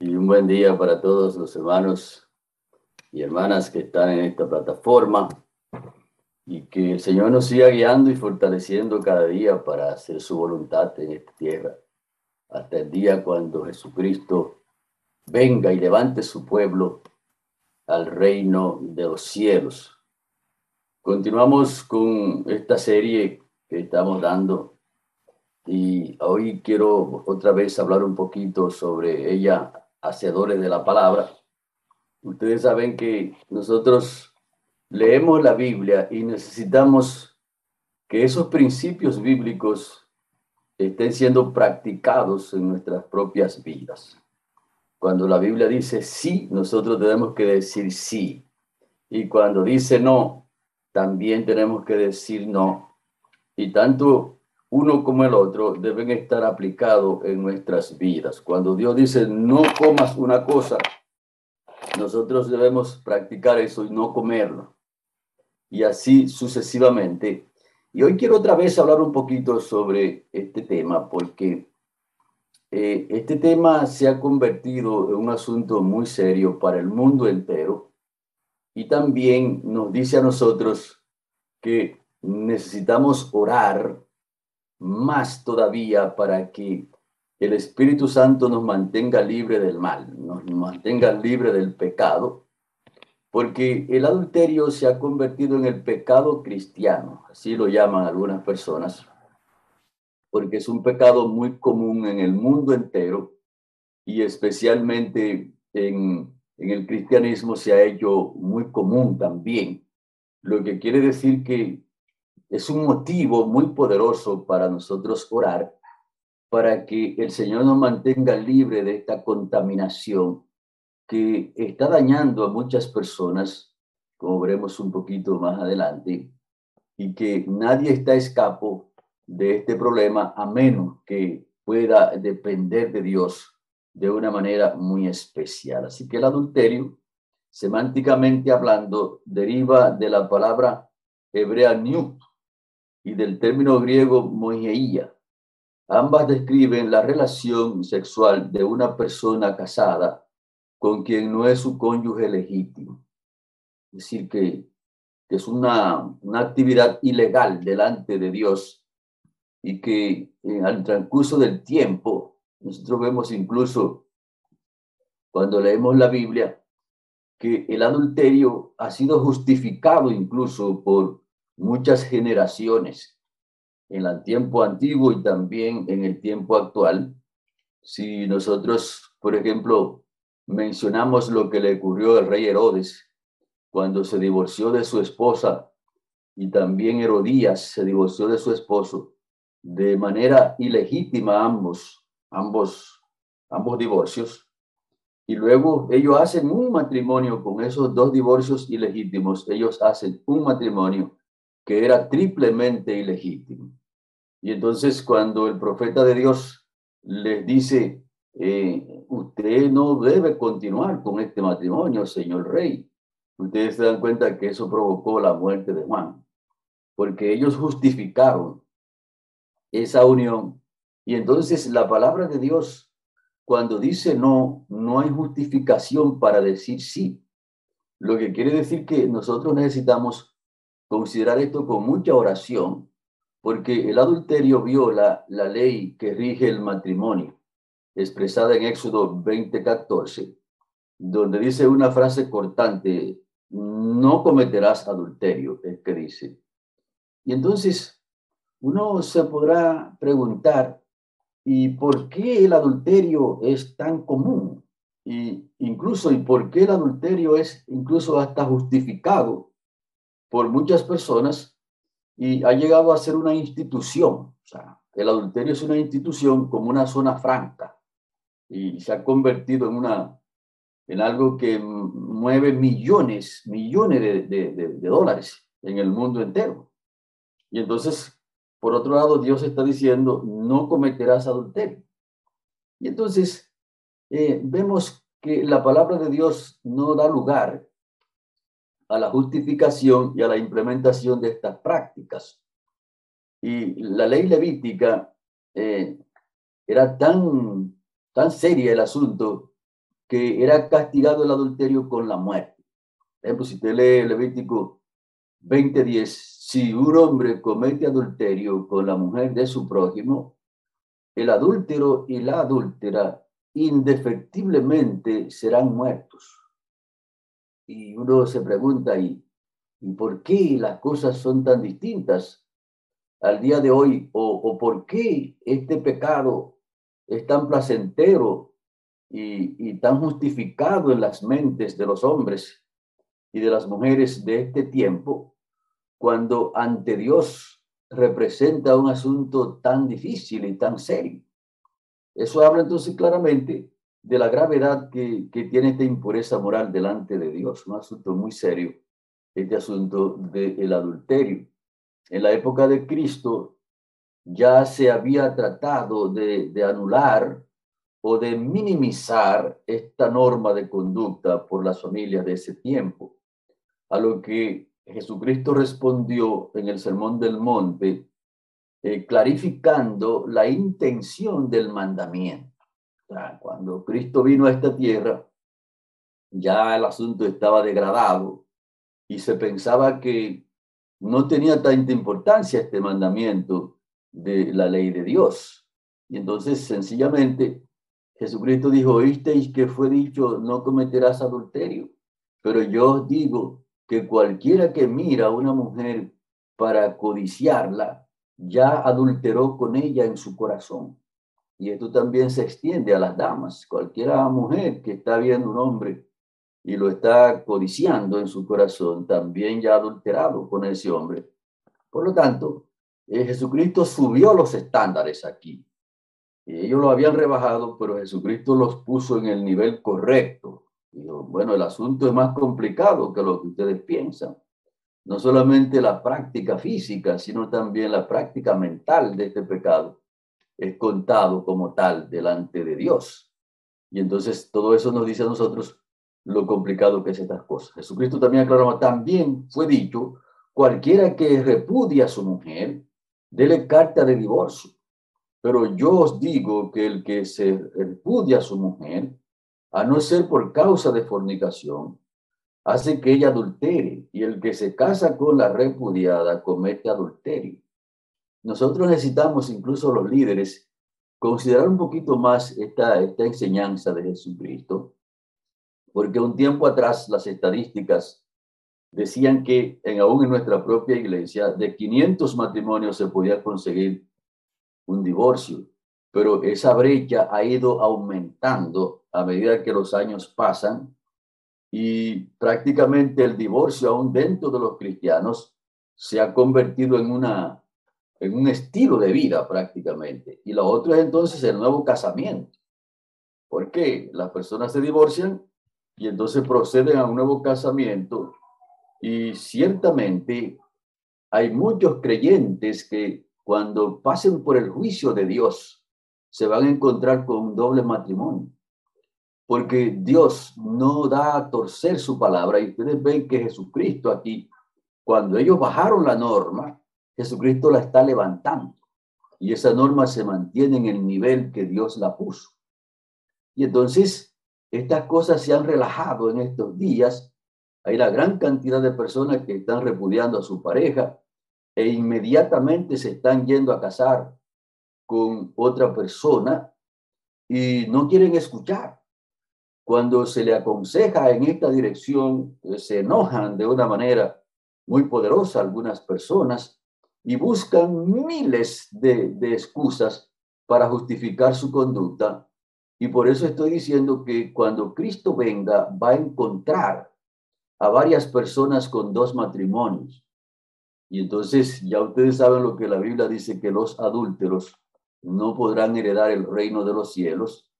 y un buen día para todos los hermanos y hermanas que están en esta plataforma. Y que el Señor nos siga guiando y fortaleciendo cada día para hacer su voluntad en esta tierra, hasta el día cuando Jesucristo venga y levante su pueblo al reino de los cielos. Continuamos con esta serie que estamos dando. Y hoy quiero otra vez hablar un poquito sobre ella, hacedores de la palabra. Ustedes saben que nosotros leemos la Biblia y necesitamos que esos principios bíblicos estén siendo practicados en nuestras propias vidas. Cuando la Biblia dice sí, nosotros tenemos que decir sí. Y cuando dice no, también tenemos que decir no. Y tanto uno como el otro deben estar aplicados en nuestras vidas. Cuando Dios dice no comas una cosa, nosotros debemos practicar eso y no comerlo. Y así sucesivamente. Y hoy quiero otra vez hablar un poquito sobre este tema, porque eh, este tema se ha convertido en un asunto muy serio para el mundo entero y también nos dice a nosotros que necesitamos orar más todavía para que el Espíritu Santo nos mantenga libre del mal, nos mantenga libre del pecado, porque el adulterio se ha convertido en el pecado cristiano, así lo llaman algunas personas, porque es un pecado muy común en el mundo entero y especialmente en, en el cristianismo se ha hecho muy común también, lo que quiere decir que es un motivo muy poderoso para nosotros orar para que el Señor nos mantenga libre de esta contaminación que está dañando a muchas personas, como veremos un poquito más adelante, y que nadie está escapo de este problema a menos que pueda depender de Dios de una manera muy especial. Así que el adulterio, semánticamente hablando, deriva de la palabra hebrea newt, y del término griego moigeia. Ambas describen la relación sexual de una persona casada con quien no es su cónyuge legítimo. Es decir, que, es una, una, actividad ilegal delante de Dios y que en, al transcurso del tiempo, nosotros vemos incluso cuando leemos la Biblia, que el adulterio ha sido justificado incluso por muchas generaciones en el tiempo antiguo y también en el tiempo actual. Si nosotros, por ejemplo, mencionamos lo que le ocurrió al rey Herodes cuando se divorció de su esposa y también Herodías se divorció de su esposo de manera ilegítima ambos, ambos, ambos divorcios. Y luego ellos hacen un matrimonio con esos dos divorcios ilegítimos. Ellos hacen un matrimonio que era triplemente ilegítimo. Y entonces cuando el profeta de Dios les dice, eh, usted no debe continuar con este matrimonio, señor rey, ustedes se dan cuenta que eso provocó la muerte de Juan, porque ellos justificaron esa unión. Y entonces la palabra de Dios, cuando dice no, no hay justificación para decir sí. Lo que quiere decir que nosotros necesitamos considerar esto con mucha oración, porque el adulterio viola la ley que rige el matrimonio, expresada en Éxodo 20:14, donde dice una frase cortante, no cometerás adulterio, es que dice. Y entonces uno se podrá preguntar, ¿y por qué el adulterio es tan común? Y incluso, ¿y por qué el adulterio es incluso hasta justificado por muchas personas y ha llegado a ser una institución. O sea, el adulterio es una institución como una zona franca y se ha convertido en, una, en algo que mueve millones, millones de, de, dólares en el mundo entero. Y entonces, por otro lado, Dios está diciendo, no cometerás adulterio. Y entonces, eh, vemos que la palabra de Dios no da lugar a la justificación y a la implementación de estas prácticas. Y la ley levítica eh, era tan, tan seria el asunto que era castigado el adulterio con la muerte. Por ejemplo, si usted lee Levítico 20:10, si un hombre comete adulterio con la mujer de su prójimo, el adúltero y la adúltera indefectiblemente serán muertos. Y uno se pregunta, ¿y, ¿y por qué las cosas son tan distintas al día de hoy? ¿O, o por qué este pecado es tan placentero y, y tan justificado en las mentes de los hombres y de las mujeres de este tiempo, cuando ante Dios representa un asunto tan difícil y tan serio? Eso habla entonces claramente de la gravedad que, que tiene esta impureza moral delante de Dios, un asunto muy serio, este asunto del adulterio. En la época de Cristo ya se había tratado de, de anular o de minimizar esta norma de conducta por las familias de ese tiempo, a lo que Jesucristo respondió en el Sermón del Monte eh, clarificando la intención del mandamiento. Cuando Cristo vino a esta tierra, ya el asunto estaba degradado y se pensaba que no tenía tanta importancia este mandamiento de la ley de Dios. Y entonces sencillamente Jesucristo dijo, oísteis que fue dicho, no cometerás adulterio, pero yo os digo que cualquiera que mira a una mujer para codiciarla, ya adulteró con ella en su corazón. Y esto también se extiende a las damas. Cualquiera mujer que está viendo un hombre y lo está codiciando en su corazón, también ya adulterado con ese hombre. Por lo tanto, eh, Jesucristo subió los estándares aquí. Ellos lo habían rebajado, pero Jesucristo los puso en el nivel correcto. Bueno, el asunto es más complicado que lo que ustedes piensan no solamente la práctica física, sino también la práctica mental de este pecado es contado como tal delante de Dios. Y entonces todo eso nos dice a nosotros lo complicado que es estas cosas. Jesucristo también aclaró, también fue dicho, cualquiera que repudia a su mujer, dele carta de divorcio. Pero yo os digo que el que se repudia a su mujer, a no ser por causa de fornicación, hace que ella adultere y el que se casa con la repudiada comete adulterio. Nosotros necesitamos, incluso los líderes, considerar un poquito más esta, enseñanza de Jesucristo, porque un tiempo atrás las estadísticas decían que en, aún en nuestra propia iglesia de 500 matrimonios se podía conseguir un divorcio, pero esa brecha ha ido aumentando a medida que los años pasan y prácticamente el divorcio aún dentro de los cristianos se ha convertido en, una, en un estilo de vida prácticamente. Y lo otro es entonces el nuevo casamiento. porque Las personas se divorcian y entonces proceden a un nuevo casamiento y ciertamente hay muchos creyentes que cuando pasen por el juicio de Dios se van a encontrar con un doble matrimonio porque Dios no da a torcer su palabra y ustedes ven que Jesucristo aquí, cuando ellos bajaron la norma, Jesucristo la está levantando y esa norma se mantiene en el nivel que Dios la puso. Y entonces estas cosas se han relajado en estos días. Hay la gran cantidad de personas que están repudiando a su pareja e inmediatamente se están yendo a casar con otra persona y no quieren escuchar cuando se le aconseja en esta dirección, se enojan de una manera muy poderosa algunas personas y buscan miles de, de excusas para justificar su conducta. Y por eso estoy diciendo que cuando Cristo venga va a encontrar a varias personas con dos matrimonios. Y entonces ya ustedes saben lo que la Biblia dice, que los adúlteros no podrán heredar el reino de los cielos.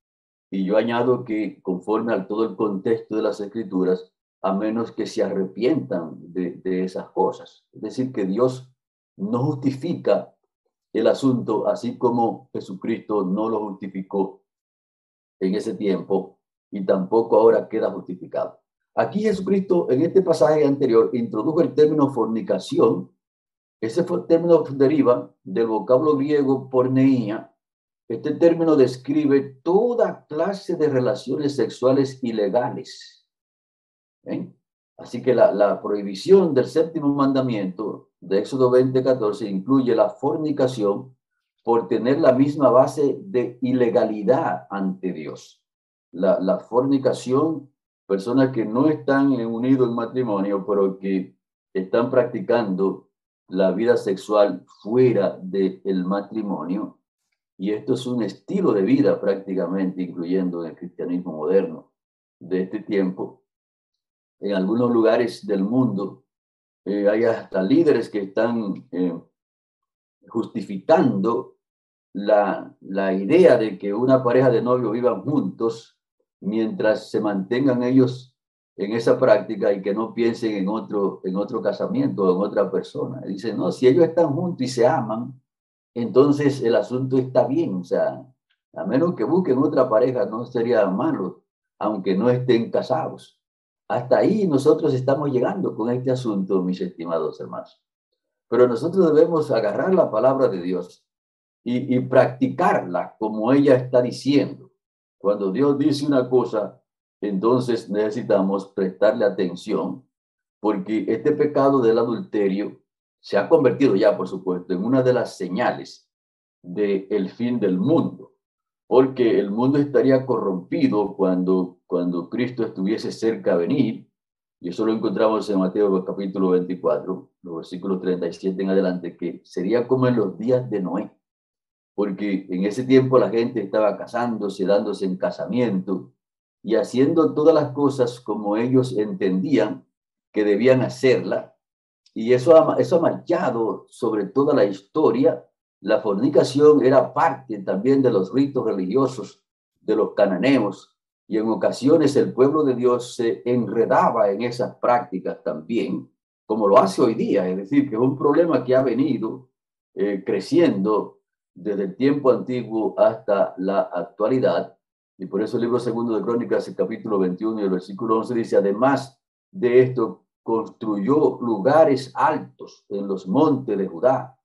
Y yo añado que conforme al todo el contexto de las escrituras, a menos que se arrepientan de, esas cosas. Es decir, que Dios no justifica el asunto así como Jesucristo no lo justificó en ese tiempo y tampoco ahora queda justificado. Aquí Jesucristo en este pasaje anterior introdujo el término fornicación. Ese término deriva del vocablo griego porneía, Este término describe toda clase de relaciones sexuales ilegales. Así que la, prohibición del séptimo mandamiento de Éxodo 20, 14 incluye la fornicación por tener la misma base de ilegalidad ante Dios. La, fornicación, personas que no están unidos en matrimonio, pero que están practicando la vida sexual fuera del matrimonio, y esto es un estilo de vida prácticamente, incluyendo el cristianismo moderno de este tiempo. En algunos lugares del mundo eh, hay hasta líderes que están eh, justificando la, la idea de que una pareja de novios vivan juntos mientras se mantengan ellos en esa práctica y que no piensen en otro, en otro casamiento o en otra persona. Dicen, no, si ellos están juntos y se aman, entonces el asunto está bien. O sea, a menos que busquen otra pareja, no sería malo, aunque no estén casados. Hasta ahí nosotros estamos llegando con este asunto, mis estimados hermanos. Pero nosotros debemos agarrar la palabra de Dios y, practicarla como ella está diciendo. Cuando Dios dice una cosa, entonces necesitamos prestarle atención porque este pecado del adulterio se ha convertido ya, por supuesto, en una de las señales del fin del mundo, porque el mundo estaría corrompido cuando, cuando Cristo estuviese cerca a venir, y eso lo encontramos en Mateo capítulo 24, los versículos 37 en adelante, que sería como en los días de Noé, porque en ese tiempo la gente estaba casándose, dándose en casamiento y haciendo todas las cosas como ellos entendían que debían hacerla, y eso ha, eso ha marchado sobre toda la historia. La fornicación era parte también de los ritos religiosos de los cananeos y en ocasiones el pueblo de Dios se enredaba en esas prácticas también, como lo hace hoy día. Es decir, que es un problema que ha venido eh, creciendo desde el tiempo antiguo hasta la actualidad. Y por eso el libro segundo de Crónicas, el capítulo 21 y el versículo 11 dice, además de esto, construyó lugares altos en los montes de Judá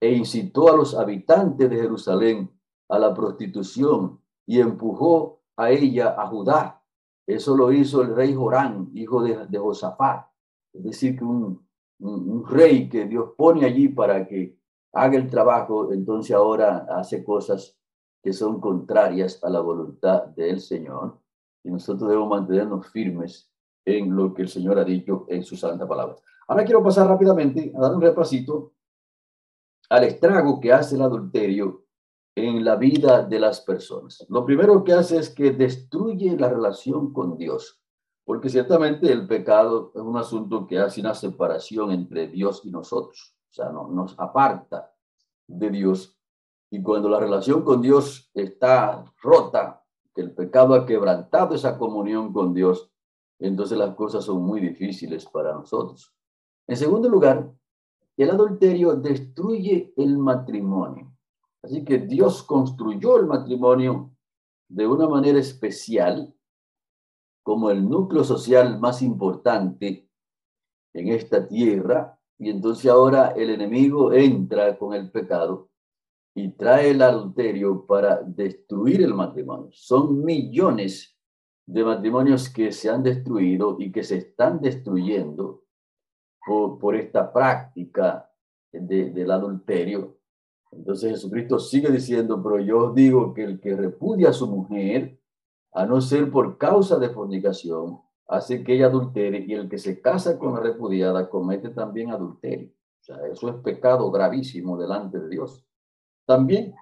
e incitó a los habitantes de Jerusalén a la prostitución y empujó a ella a Judá. Eso lo hizo el rey Jorán, hijo de, de Josafat. Es decir, que un, un, rey que Dios pone allí para que haga el trabajo, entonces ahora hace cosas que son contrarias a la voluntad del Señor. Y nosotros debemos mantenernos firmes en lo que el Señor ha dicho en su santa palabra. Ahora quiero pasar rápidamente a dar un repasito al estrago que hace el adulterio en la vida de las personas. Lo primero que hace es que destruye la relación con Dios, porque ciertamente el pecado es un asunto que hace una separación entre Dios y nosotros, o sea, no, nos aparta de Dios. Y cuando la relación con Dios está rota, que el pecado ha quebrantado esa comunión con Dios, entonces las cosas son muy difíciles para nosotros. En segundo lugar, el adulterio destruye el matrimonio. Así que Dios construyó el matrimonio de una manera especial como el núcleo social más importante en esta tierra. Y entonces ahora el enemigo entra con el pecado y trae el adulterio para destruir el matrimonio. Son millones de matrimonios que se han destruido y que se están destruyendo por, esta práctica del adulterio. Entonces Jesucristo sigue diciendo, pero yo digo que el que repudia a su mujer, a no ser por causa de fornicación, hace que ella adultere y el que se casa con la repudiada comete también adulterio. O sea, eso es pecado gravísimo delante de Dios. También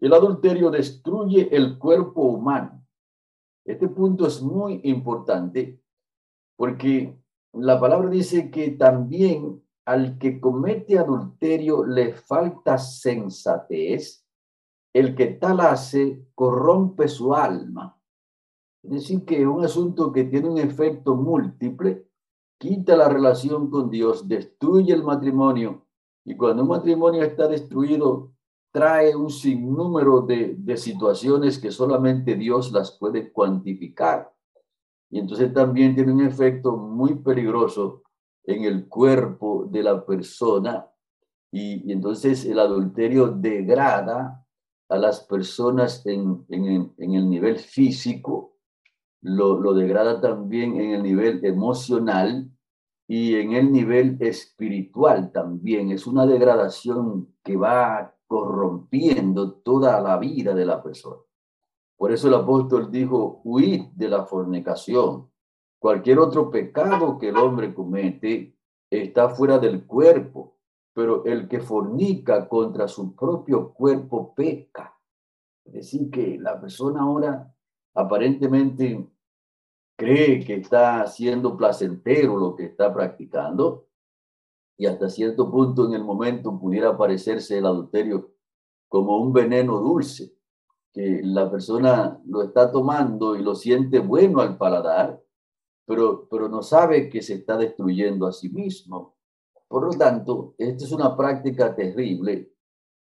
el adulterio destruye el cuerpo humano. Este punto es muy importante porque la palabra dice que también al que comete adulterio le falta sensatez, el que tal hace corrompe su alma. Es decir, que es un asunto que tiene un efecto múltiple, quita la relación con Dios, destruye el matrimonio, y cuando un matrimonio está destruido, trae un sinnúmero de, de situaciones que solamente Dios las puede cuantificar. Y entonces también tiene un efecto muy peligroso en el cuerpo de la persona y, entonces el adulterio degrada a las personas en, en, en el nivel físico, lo, lo, degrada también en el nivel emocional y en el nivel espiritual también. Es una degradación que va corrompiendo toda la vida de la persona. Por eso el apóstol dijo, huid de la fornicación. Cualquier otro pecado que el hombre comete está fuera del cuerpo, pero el que fornica contra su propio cuerpo peca. Es decir, que la persona ahora aparentemente cree que está haciendo placentero lo que está practicando y hasta cierto punto en el momento pudiera parecerse el adulterio como un veneno dulce, que la persona lo está tomando y lo siente bueno al paladar, pero, pero no sabe que se está destruyendo a sí mismo. Por lo tanto, esta es una práctica terrible,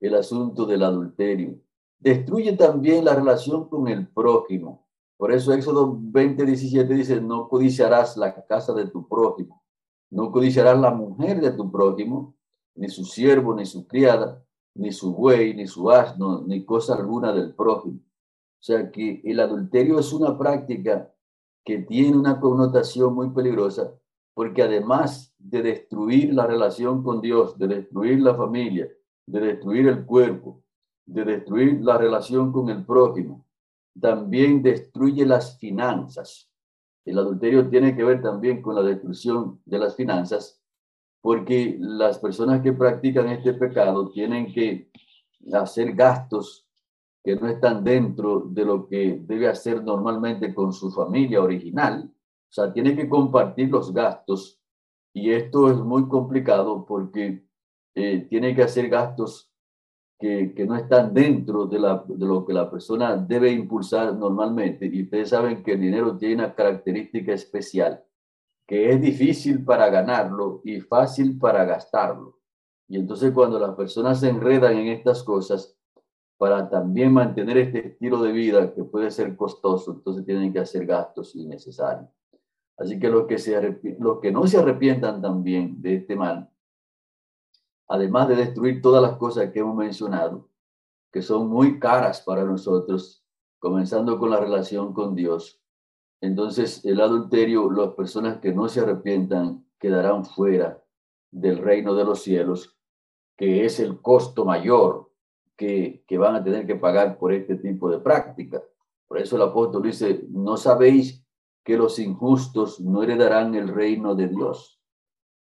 el asunto del adulterio. Destruye también la relación con el prójimo. Por eso Éxodo 20, 17 dice, no codiciarás la casa de tu prójimo, no codiciarás la mujer de tu prójimo, ni su siervo, ni su criada, ni su buey, ni su asno, ni cosa alguna del prójimo. O sea que el adulterio es una práctica que tiene una connotación muy peligrosa porque además de destruir la relación con Dios, de destruir la familia, de destruir el cuerpo, de destruir la relación con el prójimo, también destruye las finanzas. El adulterio tiene que ver también con la destrucción de las finanzas, porque las personas que practican este pecado tienen que hacer gastos que no están dentro de lo que debe hacer normalmente con su familia original. O sea, tiene que compartir los gastos y esto es muy complicado porque eh, tiene que hacer gastos que, que, no están dentro de, la, de lo que la persona debe impulsar normalmente. Y ustedes saben que el dinero tiene una característica especial, que es difícil para ganarlo y fácil para gastarlo. Y entonces cuando las personas se enredan en estas cosas, para también mantener este estilo de vida que puede ser costoso, entonces tienen que hacer gastos innecesarios. Así que los que, se los que no se arrepientan también de este mal, además de destruir todas las cosas que hemos mencionado, que son muy caras para nosotros, comenzando con la relación con Dios, entonces el adulterio, las personas que no se arrepientan quedarán fuera del reino de los cielos, que es el costo mayor que, que van a tener que pagar por este tipo de práctica. Por eso el apóstol dice, no sabéis que los injustos no heredarán el reino de Dios.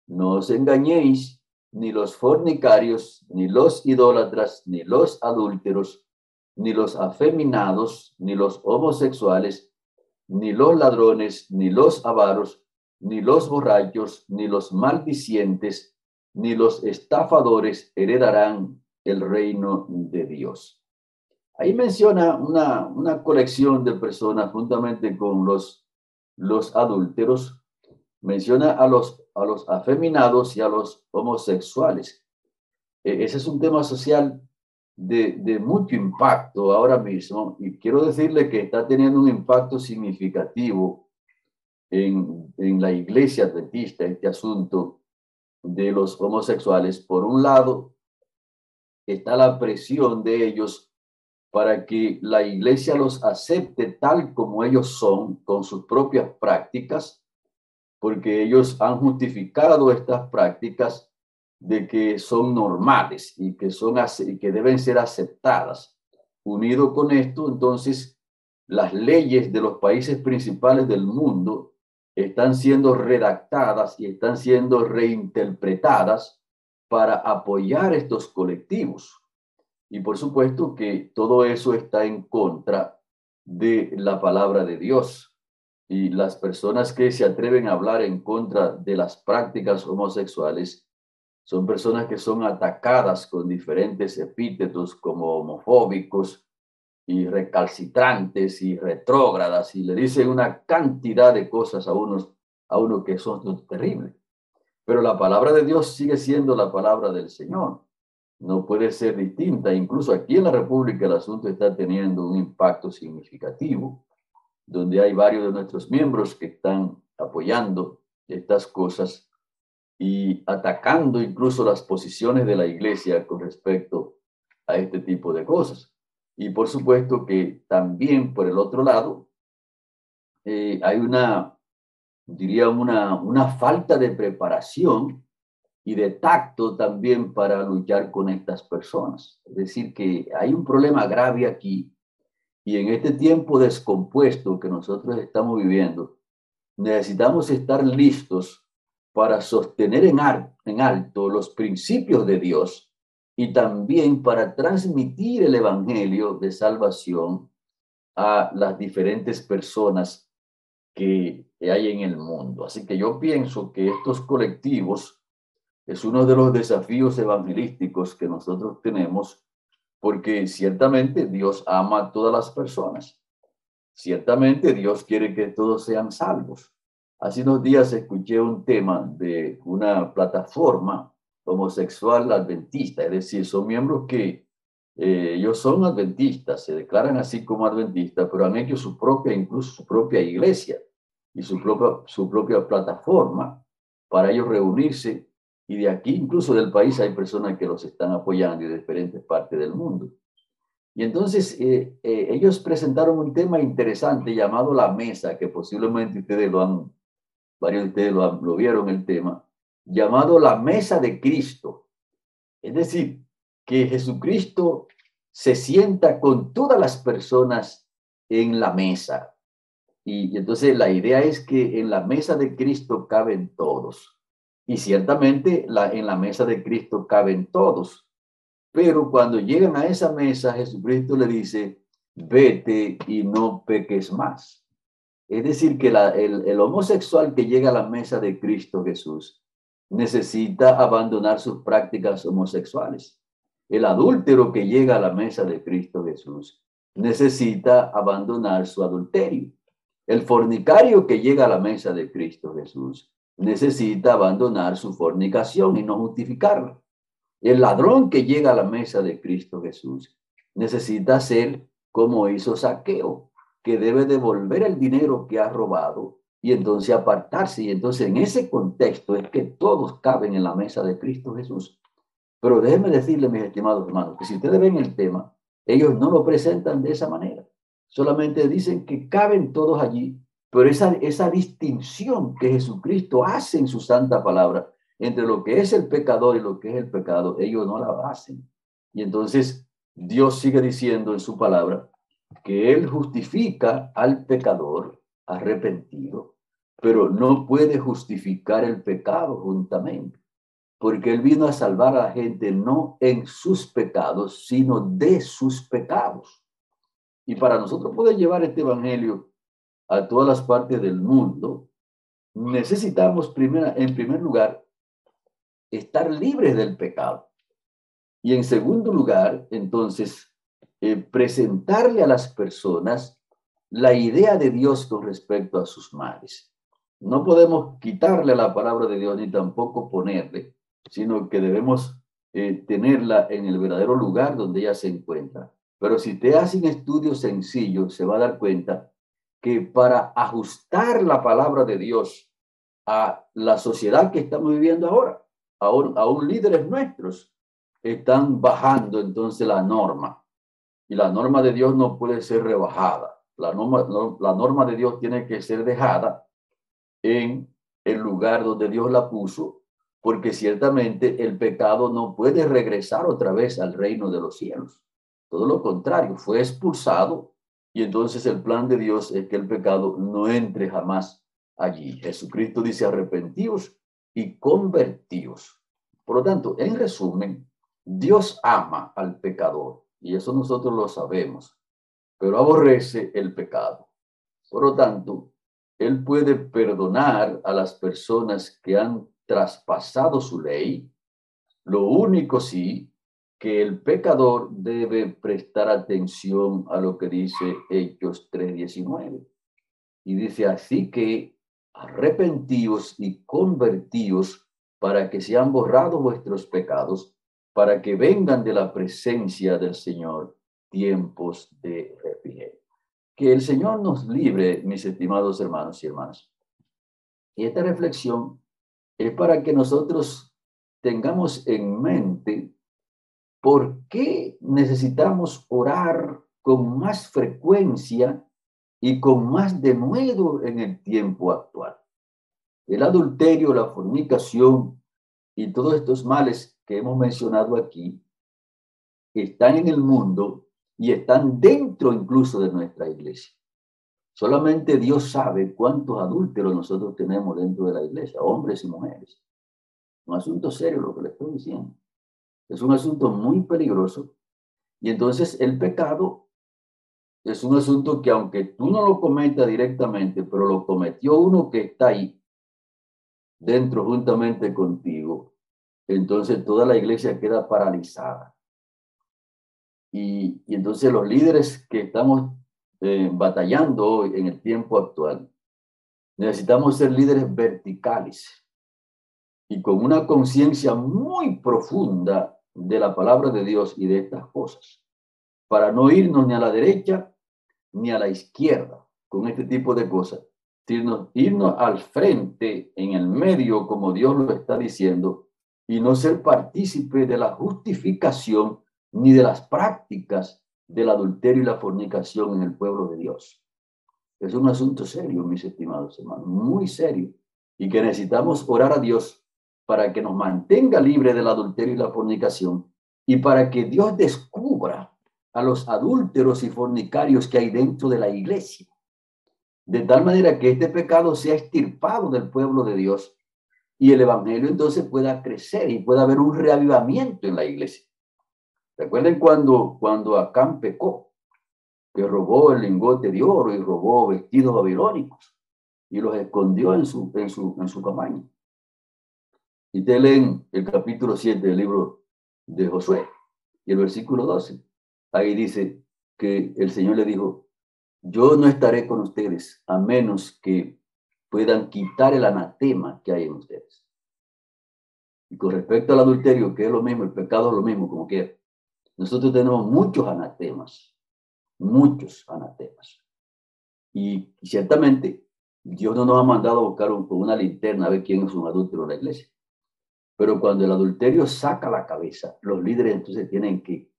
No os engañéis, ni los fornicarios, ni los idólatras, ni los adúlteros, ni los afeminados, ni los homosexuales, ni los ladrones, ni los avaros, ni los borrachos, ni los maldicientes, ni los estafadores heredarán el reino de Dios. Ahí menciona una, una colección de personas juntamente con los los adúlteros, menciona a los, a los afeminados y a los homosexuales. E, ese es un tema social de, de, mucho impacto ahora mismo y quiero decirle que está teniendo un impacto significativo en, en la iglesia adventista, este asunto de los homosexuales. Por un lado, está la presión de ellos para que la iglesia los acepte tal como ellos son, con sus propias prácticas, porque ellos han justificado estas prácticas de que son normales y que, son, y que deben ser aceptadas. Unido con esto, entonces, las leyes de los países principales del mundo están siendo redactadas y están siendo reinterpretadas para apoyar estos colectivos. Y por supuesto que todo eso está en contra de la palabra de Dios. Y las personas que se atreven a hablar en contra de las prácticas homosexuales son personas que son atacadas con diferentes epítetos como homofóbicos y recalcitrantes y retrógradas y le dicen una cantidad de cosas a unos a uno que son terribles. Pero la palabra de Dios sigue siendo la palabra del Señor no puede ser distinta. Incluso aquí en la República el asunto está teniendo un impacto significativo, donde hay varios de nuestros miembros que están apoyando estas cosas y atacando incluso las posiciones de la iglesia con respecto a este tipo de cosas. Y por supuesto que también por el otro lado eh, hay una, diría, una, una falta de preparación y de tacto también para luchar con estas personas. Es decir, que hay un problema grave aquí y en este tiempo descompuesto que nosotros estamos viviendo, necesitamos estar listos para sostener en, alto los principios de Dios y también para transmitir el Evangelio de salvación a las diferentes personas que hay en el mundo. Así que yo pienso que estos colectivos es uno de los desafíos evangelísticos que nosotros tenemos, porque ciertamente Dios ama a todas las personas. Ciertamente Dios quiere que todos sean salvos. Hace unos días escuché un tema de una plataforma homosexual adventista, es decir, son miembros que eh, ellos son adventistas, se declaran así como adventistas, pero han hecho su propia, incluso su propia iglesia y su propia, su propia plataforma para ellos reunirse. Y de aquí, incluso del país, hay personas que los están apoyando de diferentes partes del mundo. Y entonces eh, eh, ellos presentaron un tema interesante llamado la mesa, que posiblemente ustedes lo han, varios de ustedes lo, vieron el tema, llamado la mesa de Cristo. Es decir, que Jesucristo se sienta con todas las personas en la mesa. Y, entonces la idea es que en la mesa de Cristo caben todos. Y ciertamente en la mesa de Cristo caben todos. Pero cuando llegan a esa mesa, Jesucristo le dice, vete y no peques más. Es decir, que el, el homosexual que llega a la mesa de Cristo Jesús necesita abandonar sus prácticas homosexuales. El adúltero que llega a la mesa de Cristo Jesús necesita abandonar su adulterio. El fornicario que llega a la mesa de Cristo Jesús necesita abandonar su fornicación y no justificarla. El ladrón que llega a la mesa de Cristo Jesús necesita ser como hizo Saqueo, que debe devolver el dinero que ha robado y entonces apartarse. Y entonces en ese contexto es que todos caben en la mesa de Cristo Jesús. Pero déjenme decirle, mis estimados hermanos, que si ustedes ven el tema, ellos no lo presentan de esa manera. Solamente dicen que caben todos allí, pero esa, esa distinción que Jesucristo hace en su santa palabra entre lo que es el pecador y lo que es el pecado, ellos no la hacen. Y entonces Dios sigue diciendo en su palabra que Él justifica al pecador arrepentido pero no puede justificar el pecado juntamente, porque Él vino a salvar a la gente no en sus pecados, sino de sus pecados. Y para nosotros poder llevar este Evangelio a todas las partes del mundo, necesitamos primera, en primer lugar estar libres del pecado. Y en segundo lugar, entonces, eh, presentarle a las personas la idea de Dios con respecto a sus males. No podemos quitarle la palabra de Dios ni tampoco ponerle, sino que debemos eh, tenerla en el verdadero lugar donde ella se encuentra. Pero si te hacen estudios sencillos, se va a dar cuenta que para ajustar la palabra de Dios a la sociedad que estamos viviendo ahora, aún, aún líderes nuestros están bajando entonces la norma. Y la norma de Dios no puede ser rebajada. La norma, la norma de Dios tiene que ser dejada en el lugar donde Dios la puso, porque ciertamente el pecado no puede regresar otra vez al reino de los cielos. Todo lo contrario, fue expulsado y entonces el plan de Dios es que el pecado no entre jamás allí. Jesucristo dice arrepentíos y convertíos. Por lo tanto, en resumen, Dios ama al pecador y eso nosotros lo sabemos, pero aborrece el pecado. Por lo tanto, él puede perdonar a las personas que han traspasado su ley. Lo único sí, que el pecador debe prestar atención a lo que dice Hechos 3:19. Y dice así que arrepentíos y convertíos para que sean borrados vuestros pecados, para que vengan de la presencia del Señor tiempos de refrigerio. Que el Señor nos libre, mis estimados hermanos y hermanas. Y esta reflexión es para que nosotros tengamos en mente ¿por qué necesitamos orar con más frecuencia y con más denuedo en el tiempo actual? El adulterio, la fornicación y todos estos males que hemos mencionado aquí están en el mundo y están dentro incluso de nuestra iglesia. Solamente Dios sabe cuántos adúlteros nosotros tenemos dentro de la iglesia, hombres y mujeres. Un asunto serio lo que le estoy diciendo. Es un asunto muy peligroso. Y entonces el pecado es un asunto que aunque tú no lo cometas directamente, pero lo cometió uno que está ahí dentro juntamente contigo, entonces toda la iglesia queda paralizada. Y, entonces los líderes que estamos eh, batallando hoy en el tiempo actual, necesitamos ser líderes verticales y con una conciencia muy profunda de la palabra de Dios y de estas cosas, para no irnos ni a la derecha ni a la izquierda con este tipo de cosas, sino irnos al frente, en el medio, como Dios lo está diciendo, y no ser partícipe de la justificación ni de las prácticas del adulterio y la fornicación en el pueblo de Dios. Es un asunto serio, mis estimados hermanos, muy serio, y que necesitamos orar a Dios para que nos mantenga libre del adulterio y la fornicación, y para que Dios descubra a los adúlteros y fornicarios que hay dentro de la iglesia, de tal manera que este pecado sea estirpado del pueblo de Dios y el evangelio entonces pueda crecer y pueda haber un reavivamiento en la iglesia. Recuerden cuando, cuando Acán pecó, que robó el lingote de oro y robó vestidos babilónicos y los escondió en su, en su, en su cabaña. Y te leen el capítulo 7 del libro de Josué y el versículo 12. Ahí dice que el Señor le dijo, yo no estaré con ustedes a menos que puedan quitar el anatema que hay en ustedes. Y con respecto al adulterio, que es lo mismo, el pecado es lo mismo, como que nosotros tenemos muchos anatemas, muchos anatemas. Y, ciertamente Dios no nos ha mandado a buscar con una linterna a ver quién es un adúltero en la iglesia. Pero cuando el adulterio saca la cabeza, los líderes entonces tienen que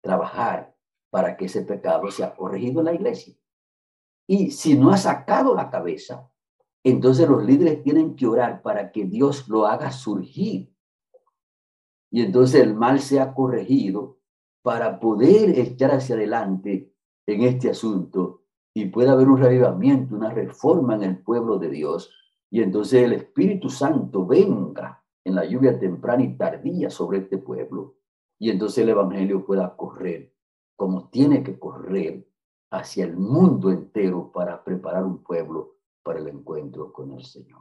trabajar para que ese pecado sea corregido en la iglesia. Y si no ha sacado la cabeza, entonces los líderes tienen que orar para que Dios lo haga surgir. Y entonces el mal sea corregido para poder echar hacia adelante en este asunto y pueda haber un revivamiento, una reforma en el pueblo de Dios. Y entonces el Espíritu Santo venga en la lluvia temprana y tardía sobre este pueblo. Y entonces el Evangelio pueda correr como tiene que correr hacia el mundo entero para preparar un pueblo para el encuentro con el Señor.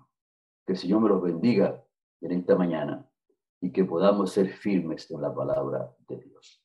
Que el Señor me los bendiga en esta mañana y que podamos ser firmes en la palabra de Dios.